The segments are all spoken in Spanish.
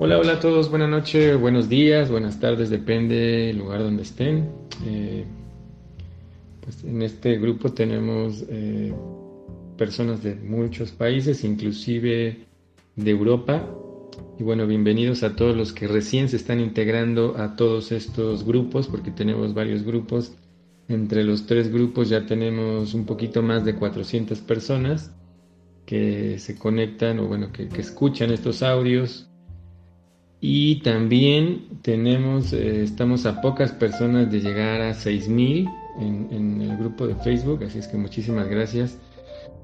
Hola, hola a todos, buenas noches, buenos días, buenas tardes, depende del lugar donde estén. Eh, pues en este grupo tenemos eh, personas de muchos países, inclusive de Europa. Y bueno, bienvenidos a todos los que recién se están integrando a todos estos grupos, porque tenemos varios grupos. Entre los tres grupos ya tenemos un poquito más de 400 personas que se conectan o bueno, que, que escuchan estos audios y también tenemos, eh, estamos a pocas personas de llegar a 6000 en, en el grupo de Facebook, así es que muchísimas gracias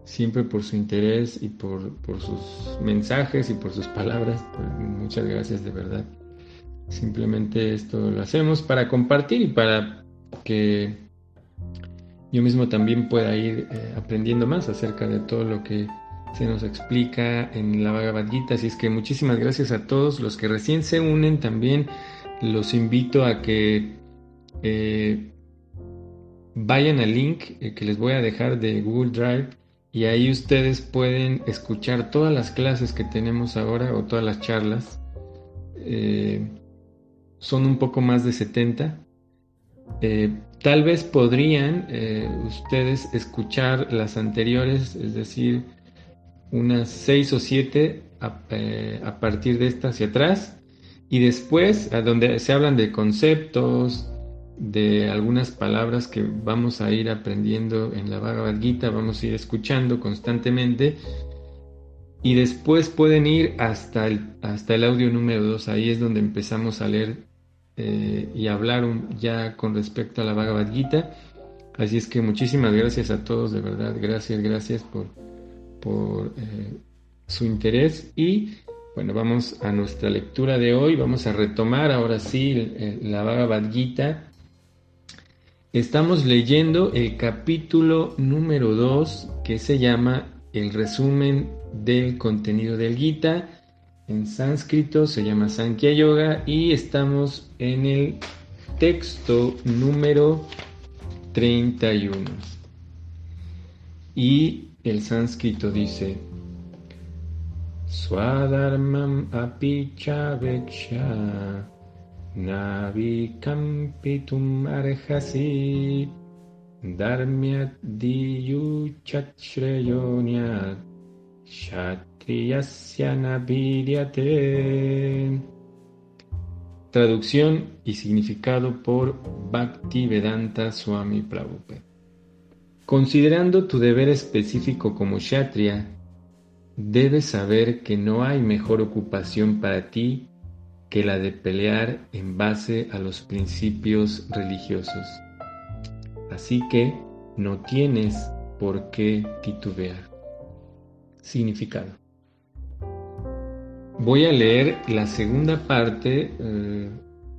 siempre por su interés y por, por sus mensajes y por sus palabras. Pues, muchas gracias de verdad. Simplemente esto lo hacemos para compartir y para que yo mismo también pueda ir eh, aprendiendo más acerca de todo lo que se nos explica en la Bhagavad Gita. Así es que muchísimas gracias a todos los que recién se unen. También los invito a que eh, vayan al link eh, que les voy a dejar de Google Drive y ahí ustedes pueden escuchar todas las clases que tenemos ahora o todas las charlas. Eh, son un poco más de 70. tal vez podrían ustedes escuchar las anteriores, es decir, unas seis o siete eh, a, partir de esta hacia atrás. Y después a donde se hablan de conceptos, de algunas palabras que vamos a ir aprendiendo en la Bhagavad Gita, vamos a ir escuchando constantemente. Y después pueden ir hasta el, hasta el audio número 2, ahí es donde empezamos a leer eh, y hablar ya con respecto a la Bhagavad Gita. Así es que muchísimas gracias a todos, de verdad, gracias, gracias por, por eh, su interés y bueno, vamos a nuestra lectura de hoy, vamos a retomar ahora sí la Bhagavad Gita. Estamos leyendo el capítulo número 2 que se llama el resumen del contenido del Gita. En sánscrito se llama Sankhya Yoga y estamos en el texto número 31. Y el sánscrito dice, Swadharmam apicha veksha navikampitum arhasi dharmyat diyuchachreyonyat. Traducción y significado por Bhaktivedanta Swami Prabhupada. Considerando tu deber específico como Kshatriya, debes saber que no hay mejor ocupación para ti que la de pelear en base a los principios religiosos. Así que no tienes por qué titubear. Significado. Voy a leer la segunda parte eh,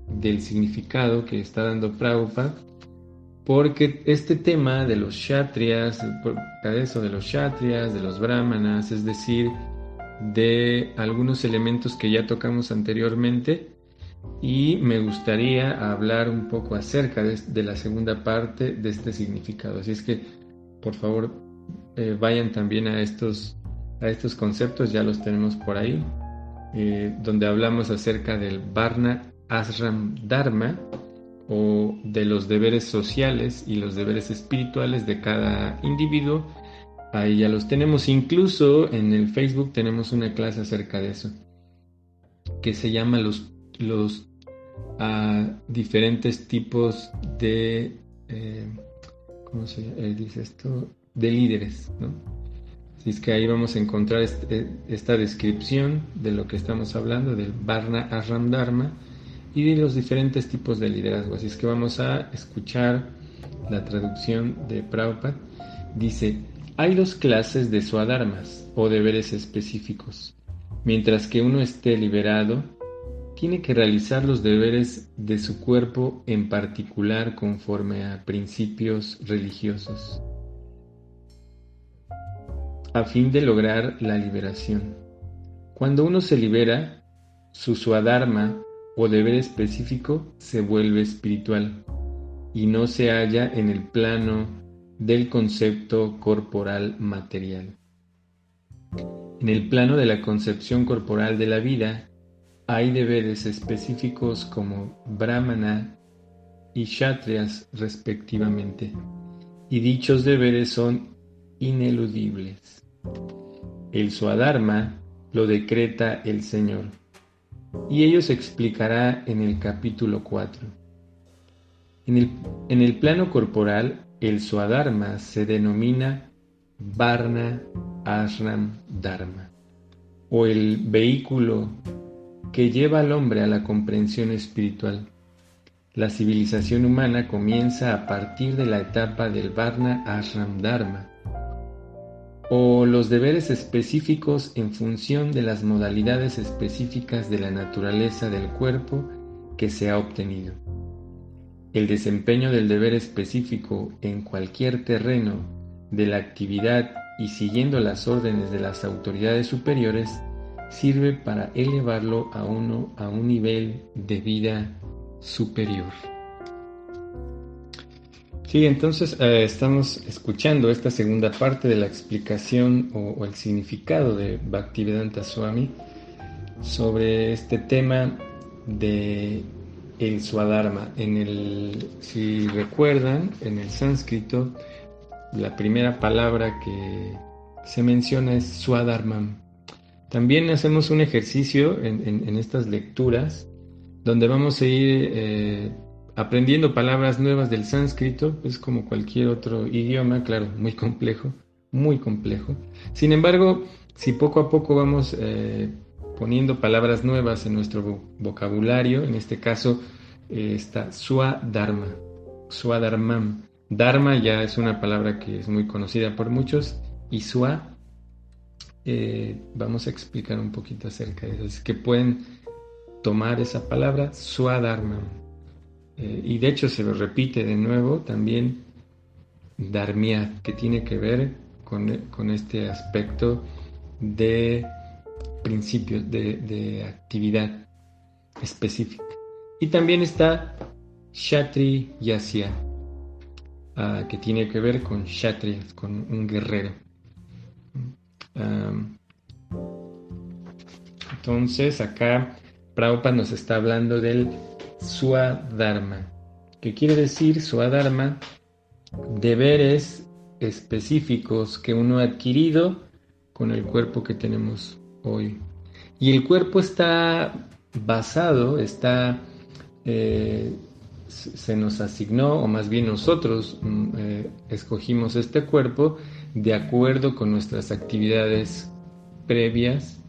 del significado que está dando Prabhupada porque este tema de los kshatriyas, eso de los kshatriyas, de los brahmanas, es decir, de algunos elementos que ya tocamos anteriormente, y me gustaría hablar un poco acerca de, la segunda parte de este significado. Así es que, por favor, eh, vayan también a estos, a estos conceptos, ya los tenemos por ahí, eh, donde hablamos acerca del Varna Asram Dharma, o de los deberes sociales y los deberes espirituales de cada individuo. Ahí ya los tenemos. Incluso en el Facebook tenemos una clase acerca de eso, que se llama los, los ah, diferentes tipos de, eh, ¿cómo se eh, dice esto? De líderes, ¿no? Así es que ahí vamos a encontrar este, esta descripción de lo que estamos hablando, del Varna Aram Dharma y de los diferentes tipos de liderazgo. Así es que vamos a escuchar la traducción de Prabhupada. Dice, hay dos clases de suadharmas o deberes específicos. Mientras que uno esté liberado, tiene que realizar los deberes de su cuerpo en particular conforme a principios religiosos, a fin de lograr la liberación. Cuando uno se libera, su suadharma o deber específico se vuelve espiritual y no se halla en el plano del concepto corporal material. En el plano de la concepción corporal de la vida, hay deberes específicos como brahmana y kshatriyas respectivamente, y dichos deberes son ineludibles. El Swadharma lo decreta el Señor, y ello se explicará en el capítulo 4. En el, en el plano corporal, el Swadharma se denomina Varna Ashram Dharma, o el vehículo que lleva al hombre a la comprensión espiritual. La civilización humana comienza a partir de la etapa del Varna Ashram Dharma, o los deberes específicos en función de las modalidades específicas de la naturaleza del cuerpo que se ha obtenido. El desempeño del deber específico en cualquier terreno de la actividad y siguiendo las órdenes de las autoridades superiores sirve para elevarlo a uno a un nivel de vida superior. Sí, entonces eh, estamos escuchando esta segunda parte de la explicación o, el significado de Bhaktivedanta Swami sobre este tema de el Swadharma. En el, si recuerdan, en el sánscrito, la primera palabra que se menciona es Swadharmam. También hacemos un ejercicio en, estas lecturas donde vamos a ir eh, aprendiendo palabras nuevas del sánscrito, es como cualquier otro idioma, claro, muy complejo, muy complejo. Sin embargo, si poco a poco vamos eh, poniendo palabras nuevas en nuestro vocabulario, en este caso eh, está Swadharma, Swadharmam. Dharma ya es una palabra que es muy conocida por muchos y Swa eh, vamos a explicar un poquito acerca de eso. Es que pueden tomar esa palabra, Swadharma. Eh, y de hecho se lo repite de nuevo también Dharmia, que tiene que ver con, este aspecto de principios, de, actividad específica. Y también está Shatri Yasya, ah, que tiene que ver con Shatri, con un guerrero entonces acá Prabhupada nos está hablando del Swadharma. ¿Qué quiere decir Swadharma? Deberes específicos que uno ha adquirido con el cuerpo que tenemos hoy. Y el cuerpo está basado, está, eh, se nos asignó, o más bien nosotros mm, eh, escogimos este cuerpo de acuerdo con nuestras actividades previas,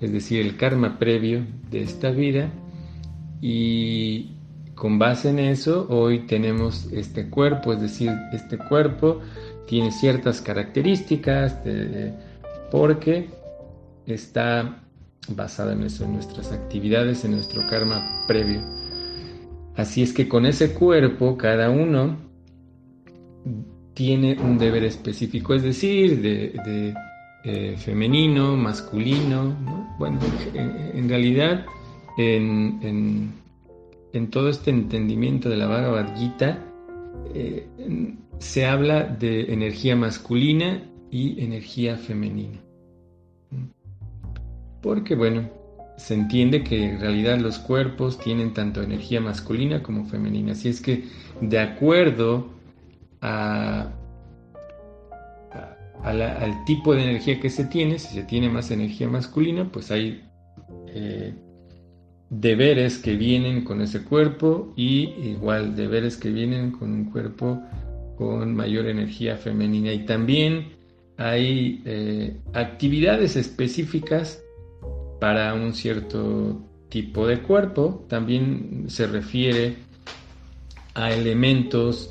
es decir, el karma previo de esta vida y con base en eso hoy tenemos este cuerpo, es decir, este cuerpo tiene ciertas características porque está basado en eso, en nuestras actividades, en nuestro karma previo. Así es que con ese cuerpo cada uno tiene un deber específico, es decir, de, eh, femenino, masculino. Bueno, en, realidad, en, todo este entendimiento de la Bhagavad Gita, eh, se habla de energía masculina y energía femenina. Porque, bueno, se entiende que en realidad los cuerpos tienen tanto energía masculina como femenina. Así es que, de acuerdo al tipo de energía que se tiene, si se tiene más energía masculina, pues hay eh, deberes que vienen con ese cuerpo y igual deberes que vienen con un cuerpo con mayor energía femenina. Y también hay eh, actividades específicas para un cierto tipo de cuerpo. También se refiere a elementos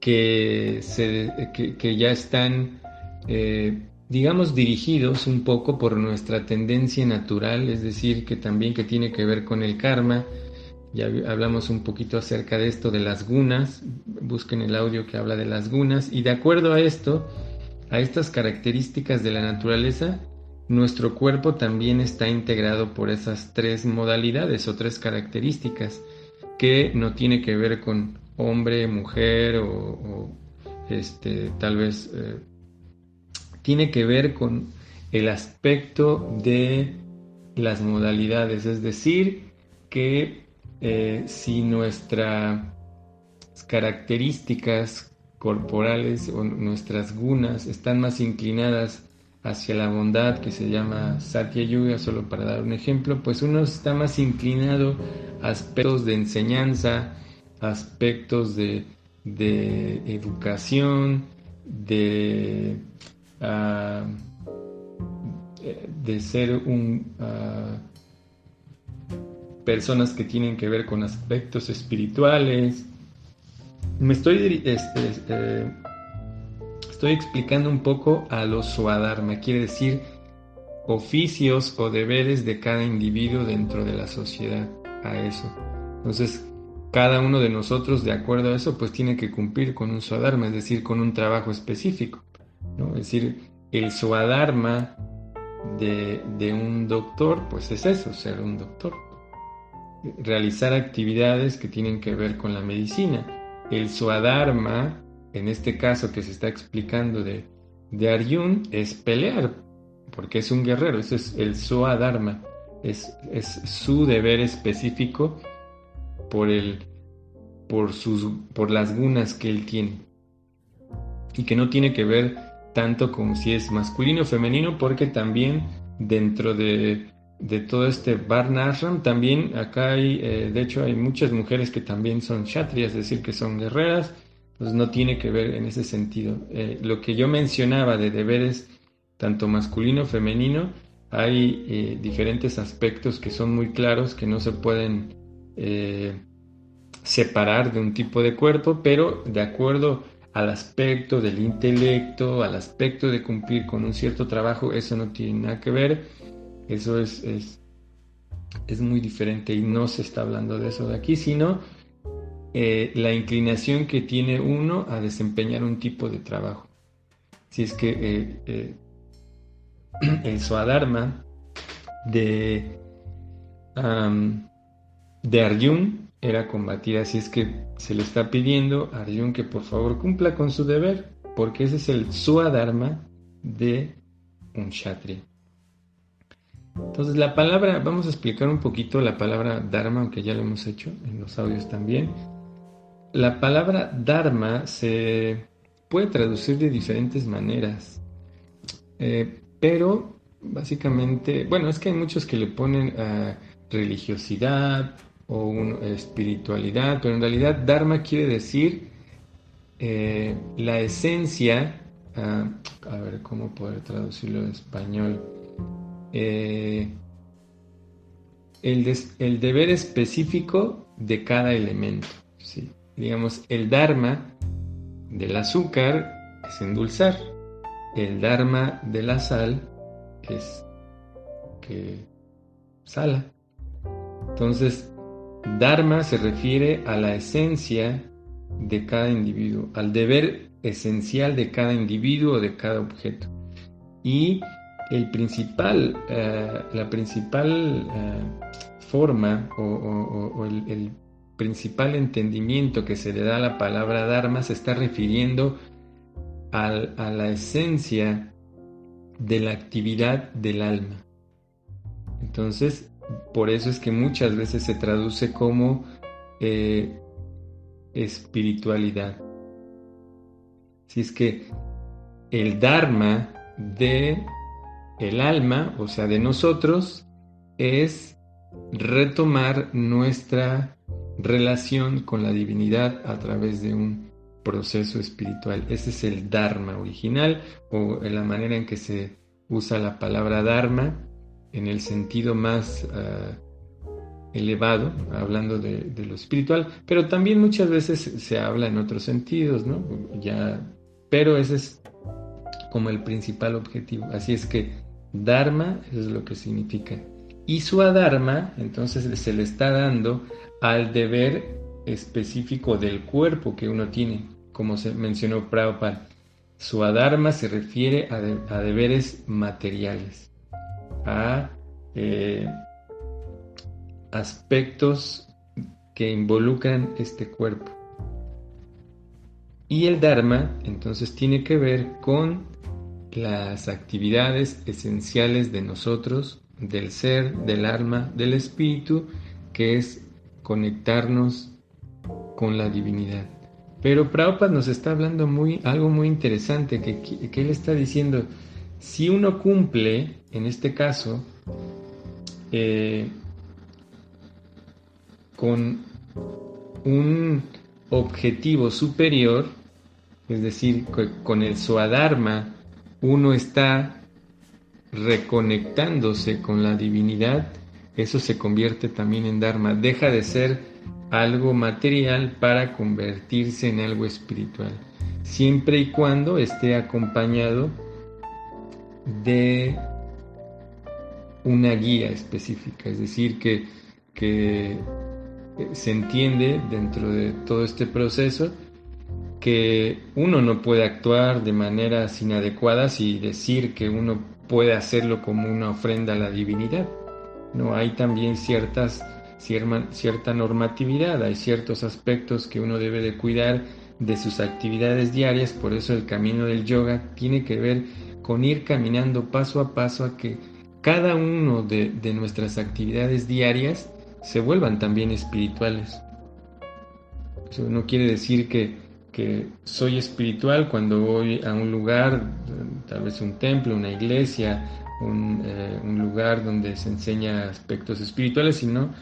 que, se, que, ya están, eh, digamos, dirigidos un poco por nuestra tendencia natural, es decir, que también que tiene que ver con el karma. Ya hablamos un poquito acerca de esto de las gunas, busquen el audio que habla de las gunas, y de acuerdo a esto, a estas características de la naturaleza, nuestro cuerpo también está integrado por esas tres modalidades o tres características que no tiene que ver con hombre, mujer o, este, tal vez eh, tiene que ver con el aspecto de las modalidades, es decir, que eh, si nuestras características corporales o nuestras gunas están más inclinadas hacia la bondad que se llama Satya Yuga, solo para dar un ejemplo, pues uno está más inclinado a aspectos de enseñanza, aspectos de, educación, de, ah, de ser un... Ah, personas que tienen que ver con aspectos espirituales. Me estoy este, este, estoy explicando un poco a los suadharma, quiere decir oficios o deberes de cada individuo dentro de la sociedad, a eso. Entonces, cada uno de nosotros, de acuerdo a eso, pues tiene que cumplir con un suadharma, es decir, con un trabajo específico. Es decir, el suadharma de, de un doctor, pues es eso, ser un doctor. Realizar actividades que tienen que ver con la medicina. El suadharma en este caso que se está explicando de, de Arjun, es pelear, porque es un guerrero, ese es el Soa Dharma, es, es su deber específico por, el, por, sus, por las gunas que él tiene. Y que no tiene que ver tanto con si es masculino o femenino, porque también dentro de, de todo este Varnashram, también acá hay, eh, de hecho hay muchas mujeres que también son kshatriyas, es decir, que son guerreras, pues no tiene que ver en ese sentido. Eh, lo que yo mencionaba de deberes tanto masculino, femenino, hay eh, diferentes aspectos que son muy claros, que no se pueden separar de un tipo de cuerpo, pero de acuerdo al aspecto del intelecto, al aspecto de cumplir con un cierto trabajo, eso no tiene nada que ver, eso es, es, es muy diferente y no se está hablando de eso de aquí, sino eh, la inclinación que tiene uno a desempeñar un tipo de trabajo. Si es que eh, eh, el Swadharma de, de Arjun era combatir, así es que se le está pidiendo a Arjun que por favor cumpla con su deber, porque ese es el Swadharma de un Kshatriya. Entonces la palabra, vamos a explicar un poquito la palabra Dharma, aunque ya lo hemos hecho en los audios también. La palabra Dharma se puede traducir de diferentes maneras, eh, pero básicamente, bueno, es que hay muchos que le ponen a religiosidad o espiritualidad, pero en realidad Dharma quiere decir eh, la esencia, ah, a ver cómo poder traducirlo en español, eh, el, el deber específico de cada elemento. ¿sí? digamos, el dharma del azúcar es endulzar, el dharma de la sal es que sala. Entonces, dharma se refiere a la esencia de cada individuo, al deber esencial de cada individuo o de cada objeto. Y el principal, eh, la principal eh, forma o, el, principal entendimiento que se le da a la palabra Dharma se está refiriendo a la esencia de la actividad del alma. Entonces, por eso es que muchas veces se traduce como eh, espiritualidad. Si es que el Dharma de el alma, o sea, de nosotros, es retomar nuestra relación con la divinidad a través de un proceso espiritual. Ese es el Dharma original o la manera en que se usa la palabra Dharma en el sentido más ah, elevado, hablando de, lo espiritual, pero también muchas veces se habla en otros sentidos, ¿no? Ya, pero ese es como el principal objetivo. Así es que Dharma es lo que significa. Y su adharma, entonces se le está dando al deber específico del cuerpo que uno tiene, como se mencionó Prabhupada. Su adharma se refiere a, deberes materiales, a eh, aspectos que involucran este cuerpo. Y el Dharma entonces tiene que ver con las actividades esenciales de nosotros, del ser, del alma, del espíritu, que es conectarnos con la divinidad. Pero Prabhupada nos está hablando muy, algo muy interesante, que, que él está diciendo, si uno cumple, en este caso, eh, con un objetivo superior, es decir, con el Swadharma, uno está reconectándose con la divinidad, eso se convierte también en Dharma, deja de ser algo material para convertirse en algo espiritual, siempre y cuando esté acompañado de una guía específica, es decir, que, que se entiende dentro de todo este proceso que uno no puede actuar de maneras inadecuadas y decir que uno puede hacerlo como una ofrenda a la divinidad. No hay también ciertas cierta normatividad, hay ciertos aspectos que uno debe de cuidar de sus actividades diarias, por eso el camino del yoga tiene que ver con ir caminando paso a paso a que cada uno de, nuestras actividades diarias se vuelvan también espirituales. Eso no quiere decir que, soy espiritual cuando voy a un lugar, tal vez un templo, una iglesia, un, eh, un, lugar donde se enseña aspectos espirituales, sino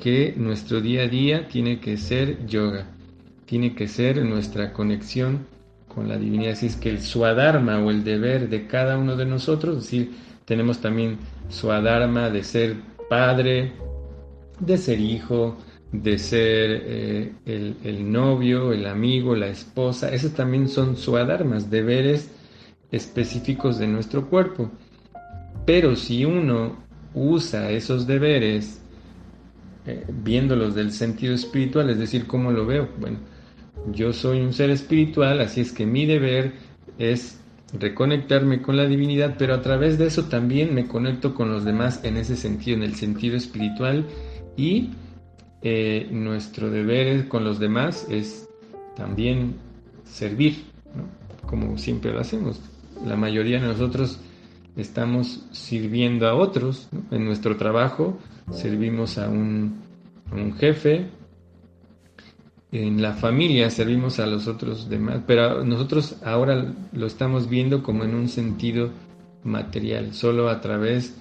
que nuestro día a día tiene que ser yoga, tiene que ser nuestra conexión con la divinidad. Así es que el suadharma o el deber de cada uno de nosotros, es decir, tenemos también suadharma de ser padre, de ser hijo, de ser eh, el, novio, el amigo, la esposa. Esos también son suadharmas, deberes específicos de nuestro cuerpo. Pero si uno usa esos deberes eh, viéndolos del sentido espiritual, es decir, ¿cómo lo veo? Bueno, yo soy un ser espiritual, así es que mi deber es reconectarme con la divinidad, pero a través de eso también me conecto con los demás en ese sentido, en el sentido espiritual. Y eh, nuestro deber con los demás es también servir, como siempre lo hacemos. La mayoría de nosotros estamos sirviendo a otros en nuestro trabajo, servimos a un, jefe, en la familia servimos a los otros demás, pero nosotros ahora lo estamos viendo como en un sentido material, solo a través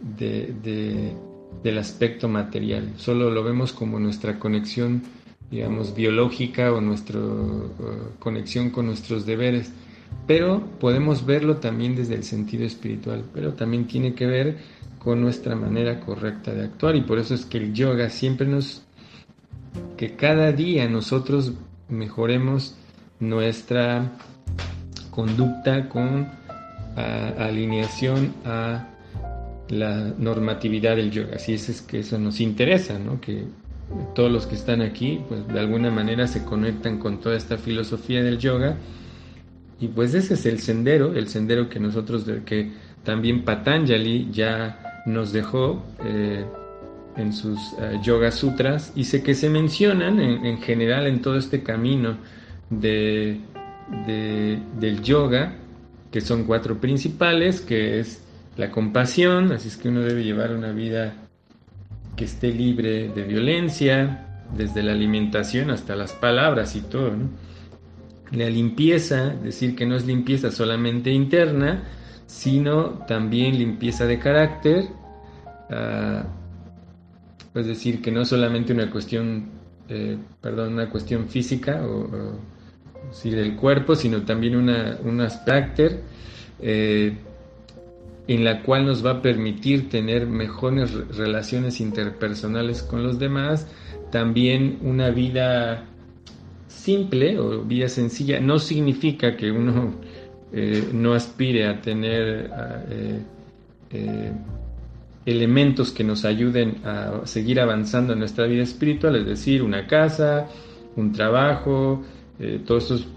de, del aspecto material, solo lo vemos como nuestra conexión, digamos, biológica o nuestra conexión con nuestros deberes, pero podemos verlo también desde el sentido espiritual, pero también tiene que ver con nuestra manera correcta de actuar y por eso es que el yoga siempre nos que cada día nosotros mejoremos nuestra conducta con alineación a la normatividad del yoga. Así es, es que eso nos interesa, ¿no? Que todos los que están aquí, pues de alguna manera se conectan con toda esta filosofía del yoga. Y pues ese es el sendero, el sendero que nosotros, que también Patanjali ya nos dejó eh, en sus eh, Yoga Sutras y sé que se mencionan en, general en todo este camino de, del yoga, que son cuatro principales, que es la compasión, así es que uno debe llevar una vida que esté libre de violencia, desde la alimentación hasta las palabras y todo. La limpieza, decir que no es limpieza solamente interna, sino también limpieza de carácter, ah, es decir, que no solamente una cuestión, eh, perdón, una cuestión física o, del cuerpo, sino también una, un aspecto eh, en la cual nos va a permitir tener mejores relaciones interpersonales con los demás, también una vida simple o vida sencilla, no significa que uno eh, no aspire a tener eh, elementos que nos ayuden a seguir avanzando en nuestra vida espiritual, es decir, una casa, un trabajo, todos esos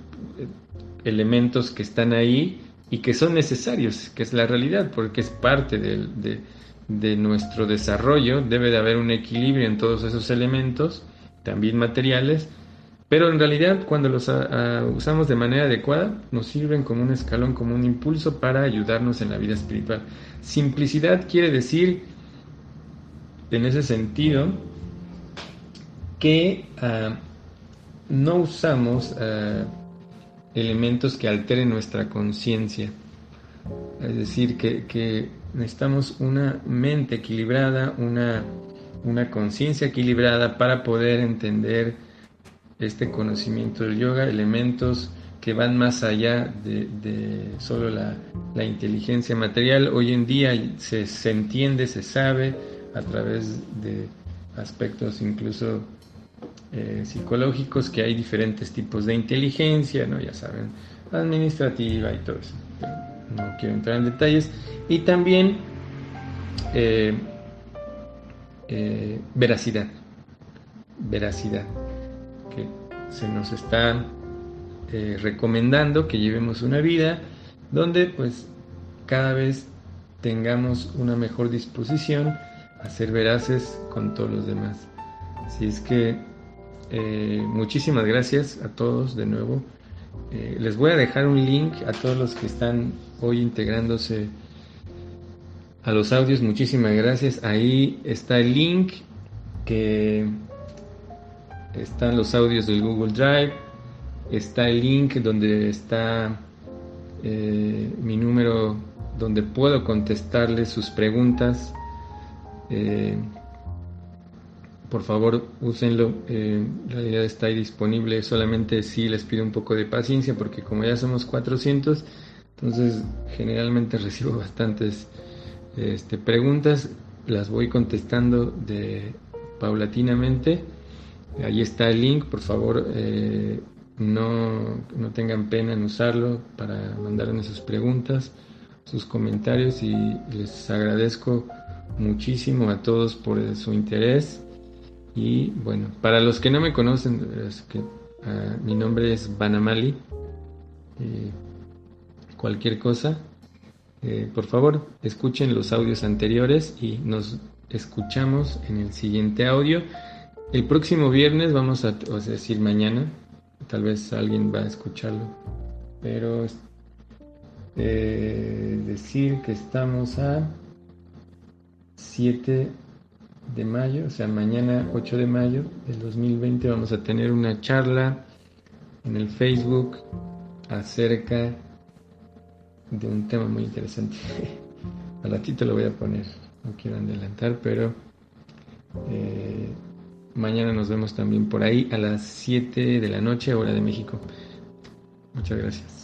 elementos que están ahí y que son necesarios, que es la realidad, porque es parte de, de nuestro desarrollo, debe de haber un equilibrio en todos esos elementos, también materiales, pero en realidad cuando los ah, ah, usamos de manera adecuada nos sirven como un escalón, como un impulso para ayudarnos en la vida espiritual. Simplicidad quiere decir en ese sentido que ah, no usamos elementos que alteren nuestra conciencia. Es decir, que, necesitamos una mente equilibrada, una, una conciencia equilibrada para poder entender este conocimiento del yoga, elementos que van más allá de, solo la, inteligencia material. Hoy en día se, se, entiende, se sabe a través de aspectos incluso eh, psicológicos que hay diferentes tipos de inteligencia, ¿no? ya saben, administrativa y todo eso. no quiero entrar en detalles. Y también eh, eh, veracidad. Veracidad. Que se nos está recomendando que llevemos una vida donde pues cada vez tengamos una mejor disposición a ser veraces con todos los demás. Si es que eh, muchísimas gracias a todos de nuevo. Eh, les voy a dejar un link a todos los que están hoy integrándose a los audios. Muchísimas gracias. Ahí está el link que están los audios del Google Drive. Está el link donde está eh, mi número donde puedo contestarles sus preguntas por favor úsenlo. Eh, la idea está ahí disponible. Solamente sí les pido un poco de paciencia porque como ya somos 400, entonces generalmente recibo bastantes este, preguntas. Las voy contestando de paulatinamente. Ahí está el link. Por favor, eh, no, no tengan pena en usarlo para mandarme sus preguntas, sus comentarios y les agradezco muchísimo a todos por su interés y bueno, para los que no me conocen, ah, mi nombre es Banamali. cualquier cosa, eh, por favor, escuchen los audios anteriores y nos escuchamos en el siguiente audio. El próximo viernes vamos a, o decir mañana, tal vez alguien va a escucharlo, pero eh, decir que estamos a 7 de mayo, o sea, mañana 8 de mayo del 2020 vamos a tener una charla en el Facebook acerca de un tema muy interesante. Al ratito lo voy a poner, no quiero adelantar, pero eh, mañana nos vemos también por ahí a las 7 de la noche, hora de México. Muchas gracias.